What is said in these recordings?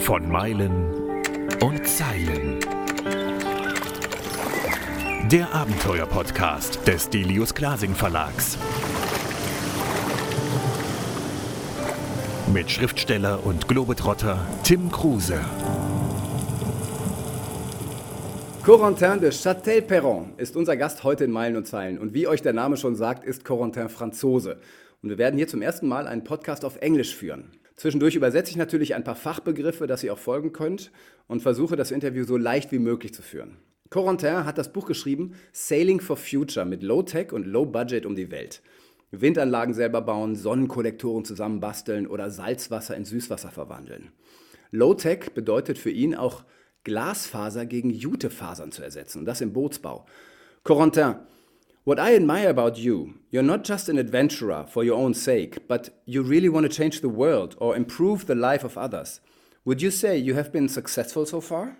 Von Meilen und Zeilen. Der Abenteuer-Podcast des Delius Glasing Verlags. Mit Schriftsteller und Globetrotter Tim Kruse. Corentin de Châtel-Perron ist unser Gast heute in Meilen und Zeilen. Und wie euch der Name schon sagt, ist Corentin Franzose. Und wir werden hier zum ersten Mal einen Podcast auf Englisch führen. Zwischendurch übersetze ich natürlich ein paar Fachbegriffe, dass ihr auch folgen könnt und versuche das Interview so leicht wie möglich zu führen. Corentin hat das Buch geschrieben Sailing for Future mit Low Tech und Low Budget um die Welt. Windanlagen selber bauen, Sonnenkollektoren zusammenbasteln oder Salzwasser in Süßwasser verwandeln. Low Tech bedeutet für ihn auch Glasfaser gegen Jutefasern zu ersetzen und das im Bootsbau. Corentin, what I admire about you, you're not just an adventurer for your own sake, but you really want to change the world or improve the life of others. Would you say you have been successful so far?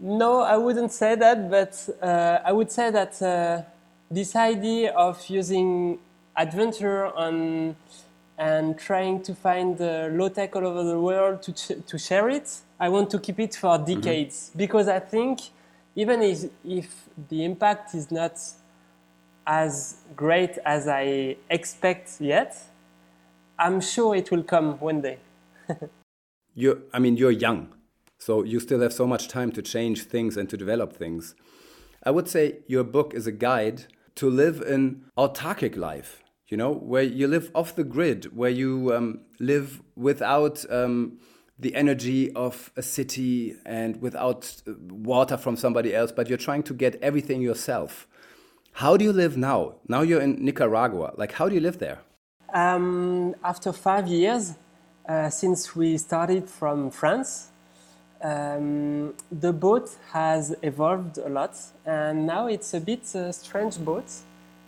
No, I wouldn't say that, but uh, I would say that uh, this idea of using adventure on and trying to find uh, low tech all over the world to, to share it I want to keep it for mm-hmm. decades mm-hmm. because I think even if, if the impact is not as great as I expect yet, I'm sure it will come one day. you I mean, you're young, so you still have so much time to change things and to develop things. I would say your book is a guide to live an autarkic life, you know, where you live off the grid, where you um, live without. Um, the energy of a city and without uh, water from somebody else, but you're trying to get everything yourself. How do you live now? Now you're in Nicaragua. Like, how do you live there? Um, after five years, uh, since we started from France, um, the boat has evolved a lot, and now it's a bit a strange boat.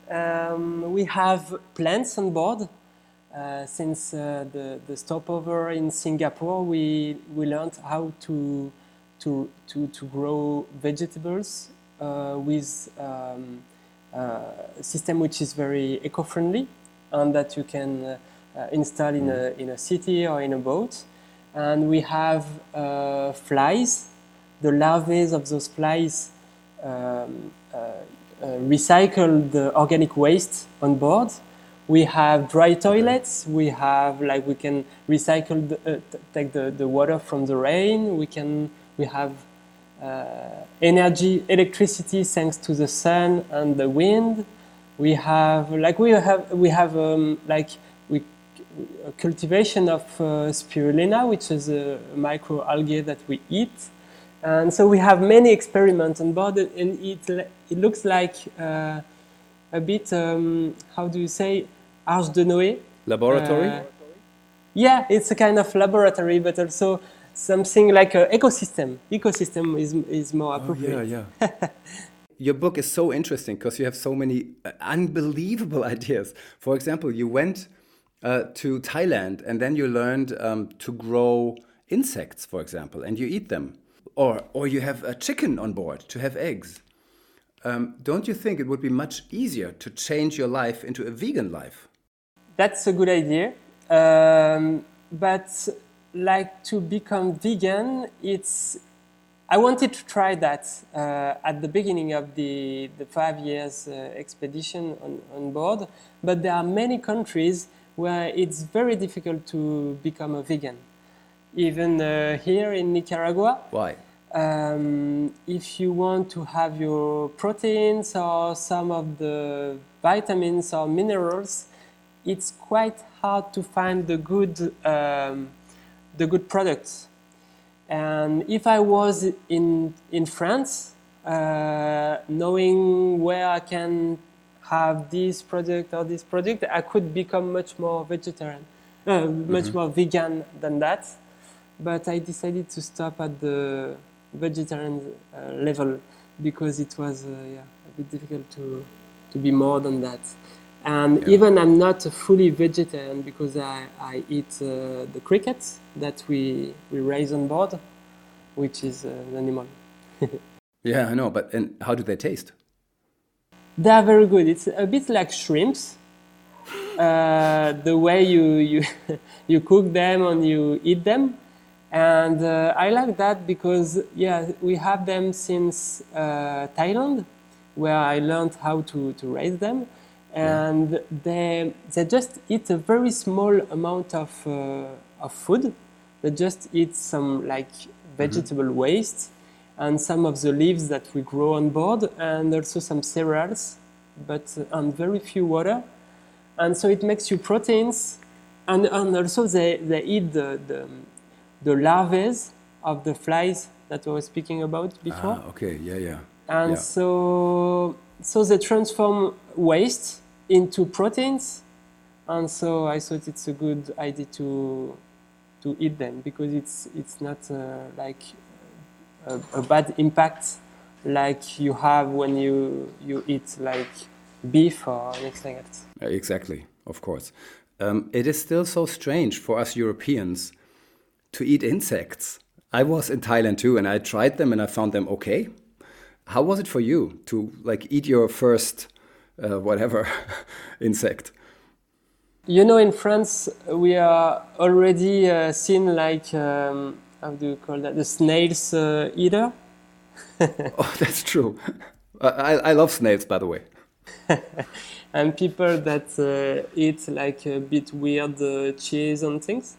Um, we have plants on board uh, since uh, the, the stopover in Singapore, we, we learned how to, to, to, to grow vegetables uh, with um, system which is very eco-friendly and that you can install in a, in a city or in a boat. And we have flies, the larvae of those flies um, recycle the organic waste on board we have dry toilets. We have like we can recycle, the, uh, take the, the water from the rain. We can we have uh, energy, electricity thanks to the sun and the wind. We have like we have we have um, like we cultivation of uh, spirulina, which is a microalgae that we eat. And so we have many experiments on board, and it it looks like uh, a bit um, how do you say Arche de Noé. Laboratory? Uh, yeah, it's a kind of laboratory, but also something like an ecosystem. Ecosystem is, is more appropriate. Oh, yeah, yeah. Your book is so interesting because you have so many uh, unbelievable ideas. For example, you went uh, to Thailand and then you learned um, to grow insects, for example, and you eat them. Or, or you have a chicken on board to have eggs. Um, don't you think it would be much easier to change your life into a vegan life? that's a good idea. Um, but like to become vegan, it's I wanted to try that uh, at the beginning of the, the five years uh, expedition on, on board, but there are many countries where it's very difficult to become a vegan. Even uh, here in Nicaragua. Why? Um, if you want to have your proteins or some of the vitamins or minerals, it's quite hard to find the good, um, the good products. And if I was in, in France, uh, knowing where I can have this product or this product, I could become much more vegetarian, uh, mm-hmm. much more vegan than that. But I decided to stop at the vegetarian uh, level because it was uh, yeah, a bit difficult to, to be more than that. And yeah. even I'm not fully vegetarian because I, I eat uh, the crickets that we, we raise on board, which is uh, an animal. yeah, I know, but and how do they taste? They are very good. It's a bit like shrimps. uh, the way you, you, you cook them and you eat them. And uh, I like that because, yeah, we have them since uh, Thailand, where I learned how to, to raise them. And they, they just eat a very small amount of, uh, of food. They just eat some like vegetable waste and some of the leaves that we grow on board, and also some cereals, but uh, and very few water. And so it makes you proteins, and, and also they, they eat the, the, the larvae of the flies that I was speaking about before. Ah, okay, yeah, yeah. And Yeah. so, so they transform waste into proteins. And so I thought it's a good idea to, to eat them because it's, it's not uh, like a, a bad impact like you have when you, you eat like beef or anything. Uh, Exactly, of course. Um, it is still so strange for us Europeans to eat insects. I was in Thailand too, and I tried them, and I found them okay. How was it for you to like eat your first, uh, whatever, insect? You know, in France, we are already uh, seen like, um, how do you call that, the snails uh, eater. Oh, that's true. I, I love snails, by the way. and people that uh, eat like a bit weird uh, cheese and things.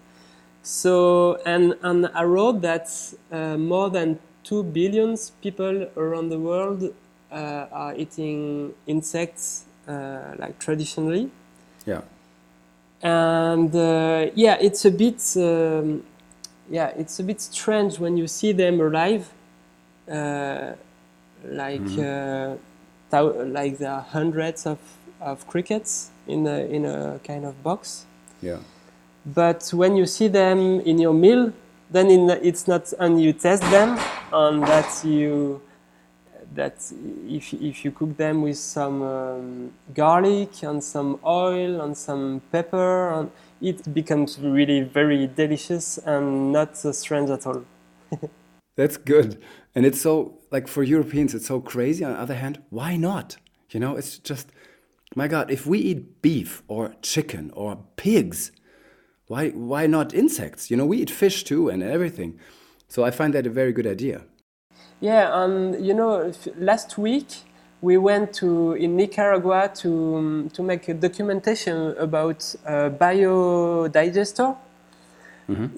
So, and, I wrote that uh, more than 2 billion people around the world are eating insects uh, like traditionally. Yeah. And uh, yeah, it's a bit, um, yeah, it's a bit strange when you see them alive, uh, like uh, thou- like there are hundreds of, of crickets in a, in a kind of box. Yeah. But when you see them in your meal, then in, it's not, and you test them, and that you, that if, if you cook them with some um, garlic and some oil and some pepper, and it becomes really very delicious and not so strange at all. That's good. And it's so, like, for Europeans, it's so crazy. On the other hand, why not? You know, it's just, my God, if we eat beef or chicken or pigs, why, why not insects? You know, we eat fish too and everything. So I find that a very good idea. Yeah, and you know, last week we went to in Nicaragua to um, to make a documentation about uh, biodigester.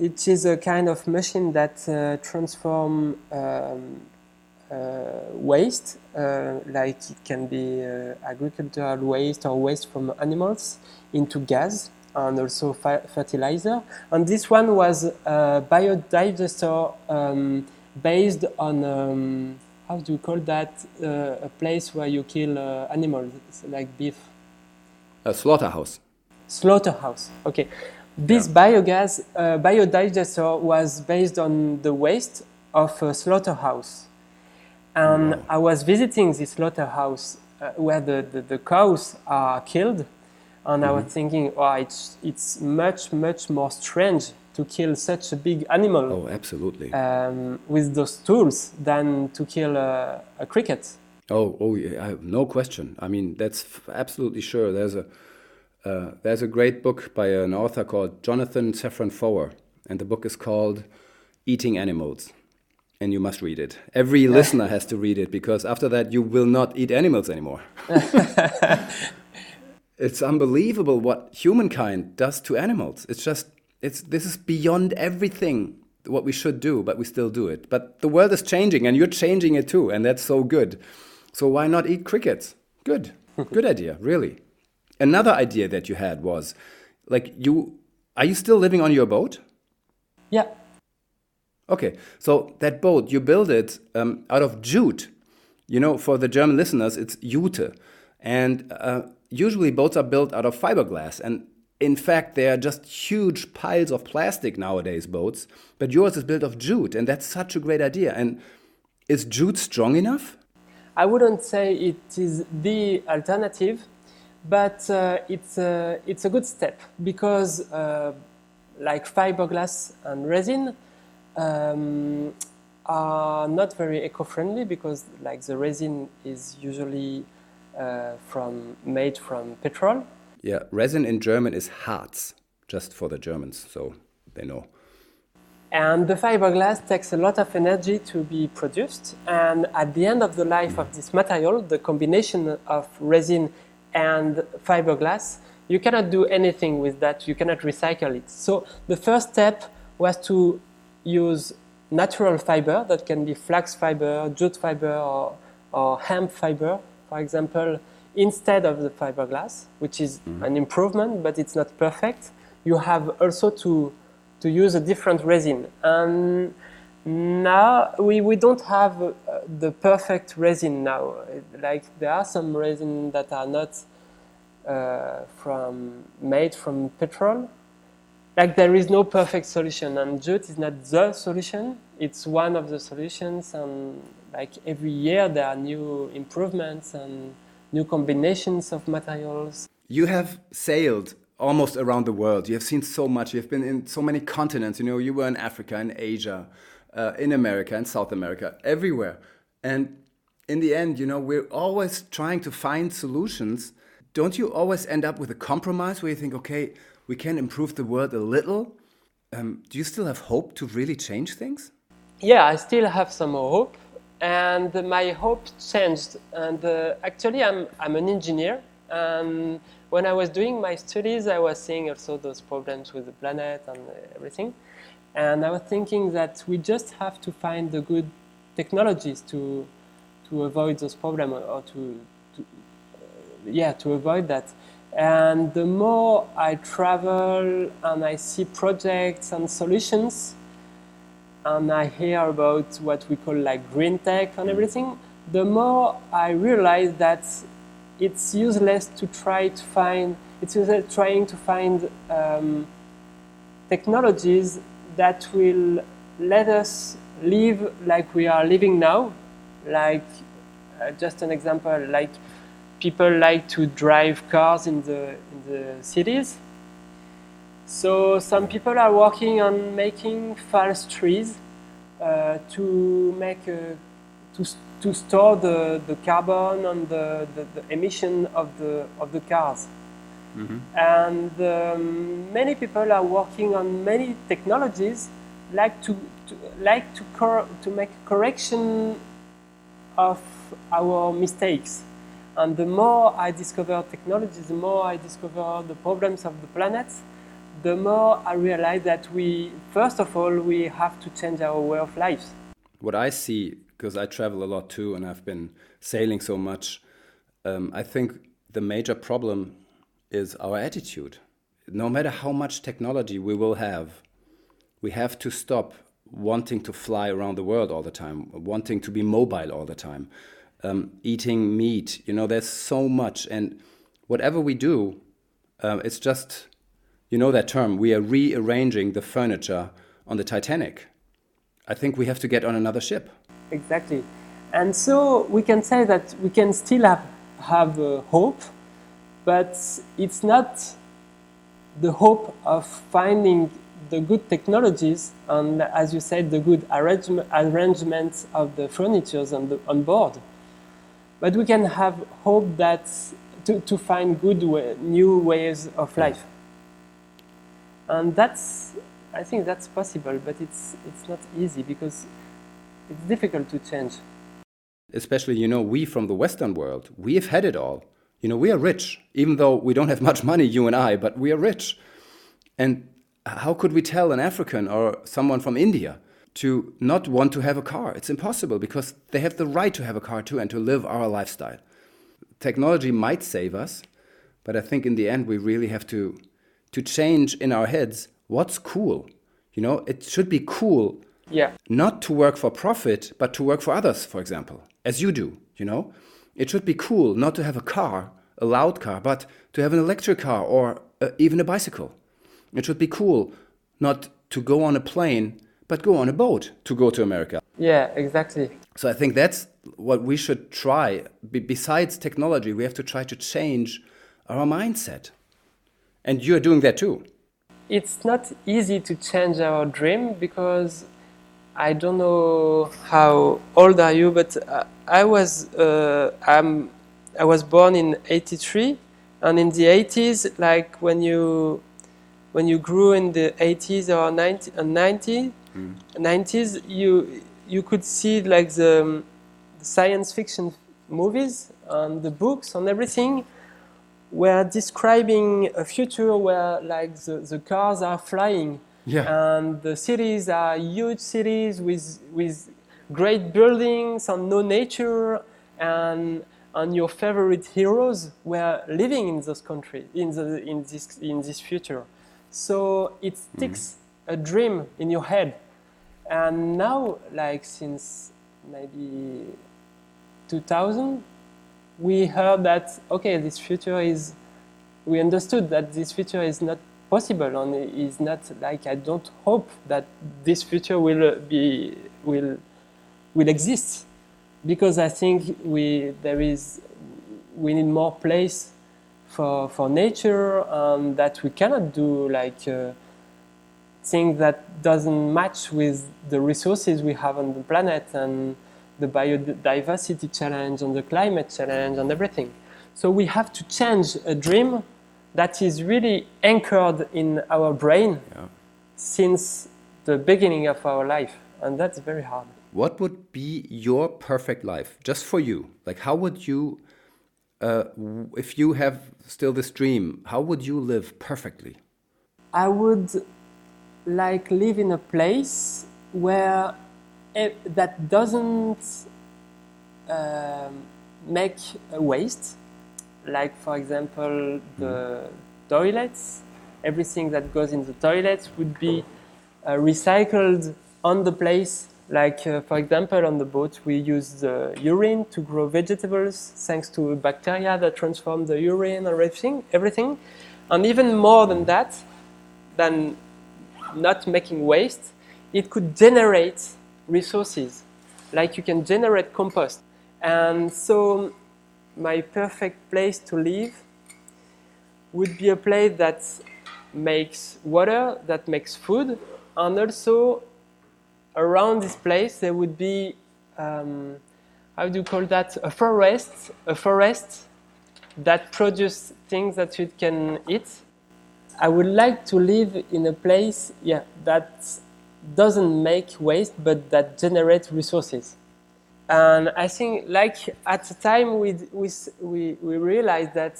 It is a kind of machine that uh, transform um, uh, waste, uh, like it can be uh, agricultural waste or waste from animals, into gas and also fi- fertilizer. And this one was a biodigester um, based on um, how do you call that? Uh, a place where you kill uh, animals, like beef. A slaughterhouse. Slaughterhouse. Okay. This biogas uh, biodigester was based on the waste of a slaughterhouse. And I was visiting this slaughterhouse uh, where the, the, the cows are killed. And I was thinking, oh, it's, it's much, much more strange to kill such a big animal Oh, absolutely. um, with those tools than to kill a, a cricket. Oh, oh, yeah, I- no question. I mean, that's f- absolutely sure. There's a uh, there's a great book by an author called Jonathan Safran Foer, and the book is called Eating Animals, and you must read it. Every listener has to read it because after that you will not eat animals anymore. it's unbelievable what humankind does to animals. It's just it's this is beyond everything what we should do, but we still do it. But the world is changing and you're changing it too, and that's so good. So why not eat crickets? Good. Good idea, really. Another idea that you had was like you are you still living on your boat? Yeah. Okay, so that boat, you build it um, out of jute. You know, for the German listeners, it's jute. And uh, usually boats are built out of fiberglass. And in fact, they are just huge piles of plastic nowadays, boats. But yours is built of jute, and that's such a great idea. And is jute strong enough? I wouldn't say it is the alternative, but uh, it's, a, it's a good step because, uh, like fiberglass and resin, um, are not very eco-friendly because, like the resin is usually uh, from made from petrol, Yeah, resin in German is Harz, just for the Germans, so they know. And the fiberglass takes a lot of energy to be produced. And at the end of the life of this material, the combination of resin and fiberglass, you cannot do anything with that. You cannot recycle it. So the first step was to use natural fiber that can be flax fiber, jute fiber, or, or hemp fiber, for example, instead of the fiberglass, which is mm-hmm. an improvement, but it's not perfect. You have also to to use a different resin. And now we, we don't have uh, the perfect resin now. Like there are some resin that are not uh, from made from petrol. Like there is no perfect solution, and jute is not the solution. It's one of the solutions, and like every year there are new improvements and new combinations of materials. You have sailed almost around the world. You have seen so much. You have been in so many continents. You know, you were in Africa, in Asia, uh, in America, in South America, everywhere. And in the end, you know, we're always trying to find solutions. Don't you always end up with a compromise where you think, okay, we can improve the world a little? Um, do you still have hope to really change things? Yeah, I still have some hope. And my hope changed. And uh, actually, I'm, I'm an engineer. And when I was doing my studies, I was seeing also those problems with the planet and everything. And I was thinking that we just have to find the good technologies to, to avoid those problems or to, to uh, yeah, to avoid that. And the more I travel and I see projects and solutions, and I hear about what we call like green tech and everything, the more I realize that it's useless to try to find, it's useless trying to find um, technologies that will let us live like we are living now. Like, uh, just an example, like people like to drive cars in the, in the cities. So some people are working on making false trees uh, to make a, to to store the, the carbon and the, the, the emission of the, of the cars. Mm-hmm. And um, many people are working on many technologies like to, to like to, cor- to make correction of our mistakes. And the more I discover technology, the more I discover the problems of the planet, the more I realize that we, first of all, we have to change our way of life. What I see because I travel a lot too and I've been sailing so much. Um, I think the major problem is our attitude. No matter how much technology we will have, we have to stop wanting to fly around the world all the time, wanting to be mobile all the time, um, eating meat. You know, there's so much. And whatever we do, uh, it's just, you know that term, we are rearranging the furniture on the Titanic. I think we have to get on another ship. Exactly. And so we can say that we can still have, have uh, hope, but it's not the hope of finding the good technologies and, as you said, the good arrangement, arrangements of the furnitures on, the, on board. But we can have hope that to, to find good way, new ways of life. And that's, I think that's possible, but it's, it's not easy because it's difficult to change. Especially, you know, we from the Western world, we have had it all. You know, we are rich, even though we don't have much money, you and I, but we are rich. And how could we tell an African or someone from India to not want to have a car? It's impossible because they have the right to have a car too and to live our lifestyle. Technology might save us, but I think in the end we really have to to change in our heads what's cool. You know, it should be cool yeah. Not to work for profit, but to work for others, for example, as you do, you know? It should be cool not to have a car, a loud car, but to have an electric car or uh, even a bicycle. It should be cool not to go on a plane, but go on a boat to go to America. Yeah, exactly. So I think that's what we should try. Be besides technology, we have to try to change our mindset. And you're doing that too. It's not easy to change our dream because I don't know how old are you, but uh, I was uh, I'm, I was born in '83, And in the 80s, like when you when you grew in the 80s or 90, uh, 90 Mm. 90s, you you could see like the, the science fiction movies and the books and everything were describing a future where like the, the cars are flying. Yeah. and the cities are huge cities with with great buildings and no nature and and your favorite heroes were living in those countries in the in this in this future. So it mm-hmm. sticks a dream in your head. And now like since maybe 2000 we heard that okay this future is we understood that this future is not possible and is not like i don't hope that this future will be will will exist. Because i think we there is we need more place for for nature and that we cannot do like uh, that doesn't match with the resources we have on the planet and the biodiversity challenge and the climate challenge and everything. So we have to change a dream that is really anchored in our brain Yeah. since the beginning of our life, and that's very hard. What would be your perfect life, just for you? Like, how would you, uh, if you have still this dream, how would you live perfectly? I would like live in a place where e- that doesn't um, make a waste. Like, for example, the toilets, everything that goes in the toilets would be uh, recycled on the place. Like, uh, for example, on the boat, we use the urine to grow vegetables thanks to bacteria that transform the urine and everything. everything. And even more than that, than not making waste, it could generate resources. Like you can generate compost. And so, my perfect place to live would be a place that makes water, that makes food, and also around this place there would be um, how do you call that a forest, a forest that produce things that you can eat. I would like to live in a place, yeah, that doesn't make waste but that generates resources. And I think, like at the time, we we we, realized that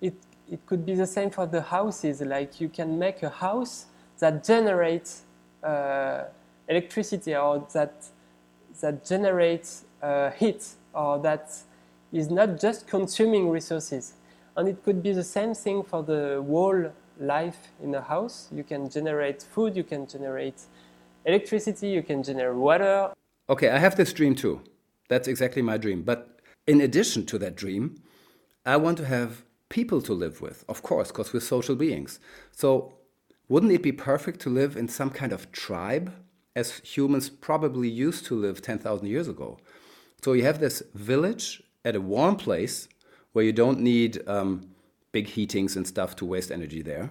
it it could be the same for the houses. Like you can make a house that generates uh, electricity or that that generates uh, heat or that is not just consuming resources. And it could be the same thing for the whole life in a house. You can generate food, you can generate electricity, you can generate water. Okay, I have this dream too. That's exactly my dream. But in addition to that dream, I want to have people to live with, of course, because we're social beings. So, wouldn't it be perfect to live in some kind of tribe, as humans probably used to live 10,000 years ago? So, you have this village at a warm place where you don't need um, big heatings and stuff to waste energy there.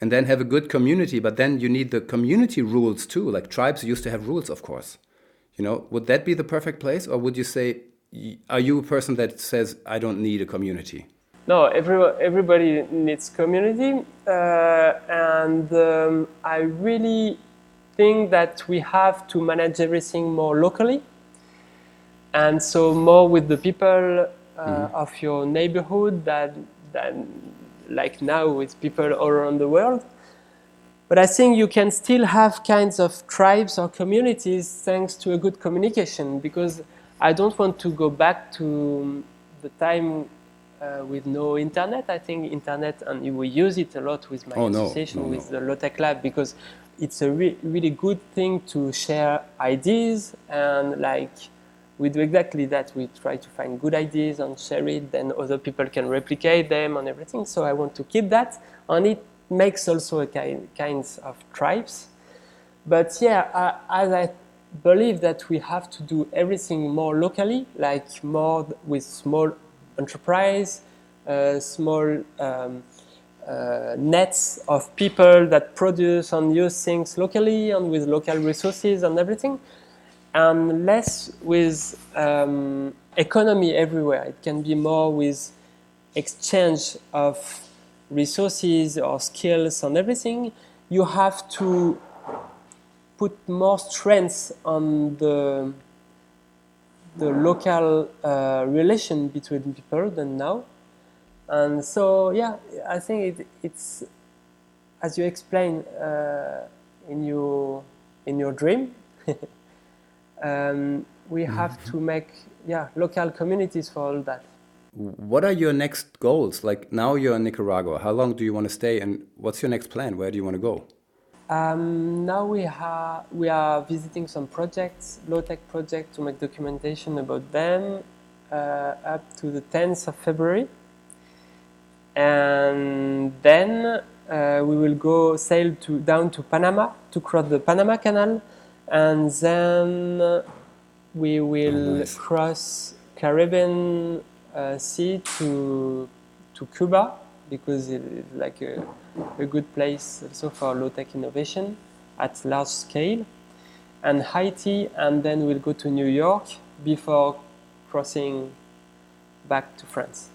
And then have a good community but then you need the community rules too like tribes used to have rules of course. You know would that be the perfect place or would you say are you a person that says i don't need a community No, every, everybody needs community, uh, and um, I really think that we have to manage everything more locally, and so more with the people uh, of your neighborhood than, than like now with people all around the world. But I think you can still have kinds of tribes or communities thanks to a good communication because I don't want to go back to the time uh, with no internet. I think internet, and you we use it a lot with my Oh, no. association No, with no. the Low-tech Lab because it's a re- really good thing to share ideas and like we do exactly that. We try to find good ideas and share it, then other people can replicate them and everything. So I want to keep that, and it makes also a kind kinds of tribes. But yeah, as I believe that we have to do everything more locally, like more with small enterprise, uh, small um, uh, nets of people that produce and use things locally and with local resources and everything, and less with um, economy everywhere. It can be more with exchange of resources or skills and everything, you have to put more strength on the the local uh, relation between people than now. And so, yeah, I think it, it's as you explained uh, in your in your dream. um, we have mm-hmm. to make yeah local communities for all that. What are your next goals? Like now you're in Nicaragua. How long do you want to stay, and what's your next plan? Where do you want to go? Um, now we have we are visiting some projects, low tech projects, to make documentation about them uh, up to the 10th of February, and then uh, we will go sail to down to Panama to cross the Panama Canal, and then we will oh, nice. cross Caribbean uh, sea to to Cuba because it's like a, a good place also for low tech innovation at large scale, and Haiti, and then we'll go to New York before crossing back to France.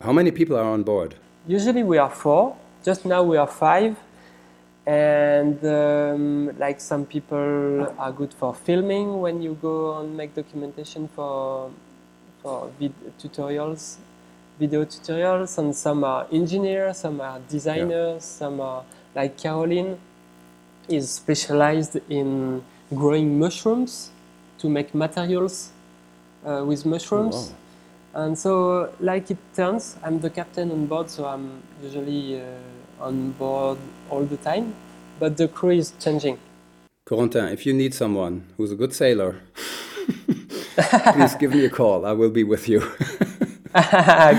How many people are on board? Usually we are four. Just now we are five, and um, like some people are good for filming when you go and make documentation for for vid tutorials video tutorials and some are engineers some are designers yeah. some are like caroline is specialized in growing mushrooms to make materials uh, with mushrooms oh, wow. and so like it turns i'm the captain on board so i'm usually uh, on board all the time, but the crew is changing. Corentin, if you need someone who's a good sailor, please give me a call. I will be with you.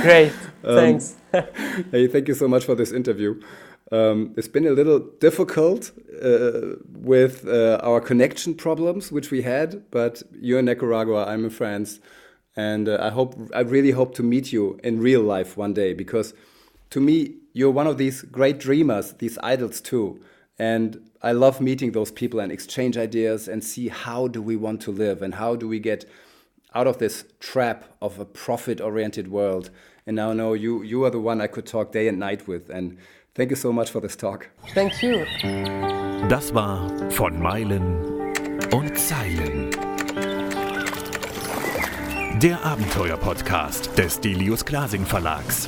Great, um, thanks. hey, thank you so much for this interview. Um, it's been a little difficult uh, with uh, our connection problems, which we had, but you're in Nicaragua, I'm in France, and uh, I hope, I really hope to meet you in real life one day because to me, you're one of these great dreamers, these idols too. And I love meeting those people and exchange ideas and see how do we want to live and how do we get out of this trap of a profit oriented world. And now I know you, you are the one I could talk day and night with. And thank you so much for this talk. Thank you. Das war von Meilen und Zeilen. Der Abenteuer-Podcast des Delius Klasing Verlags.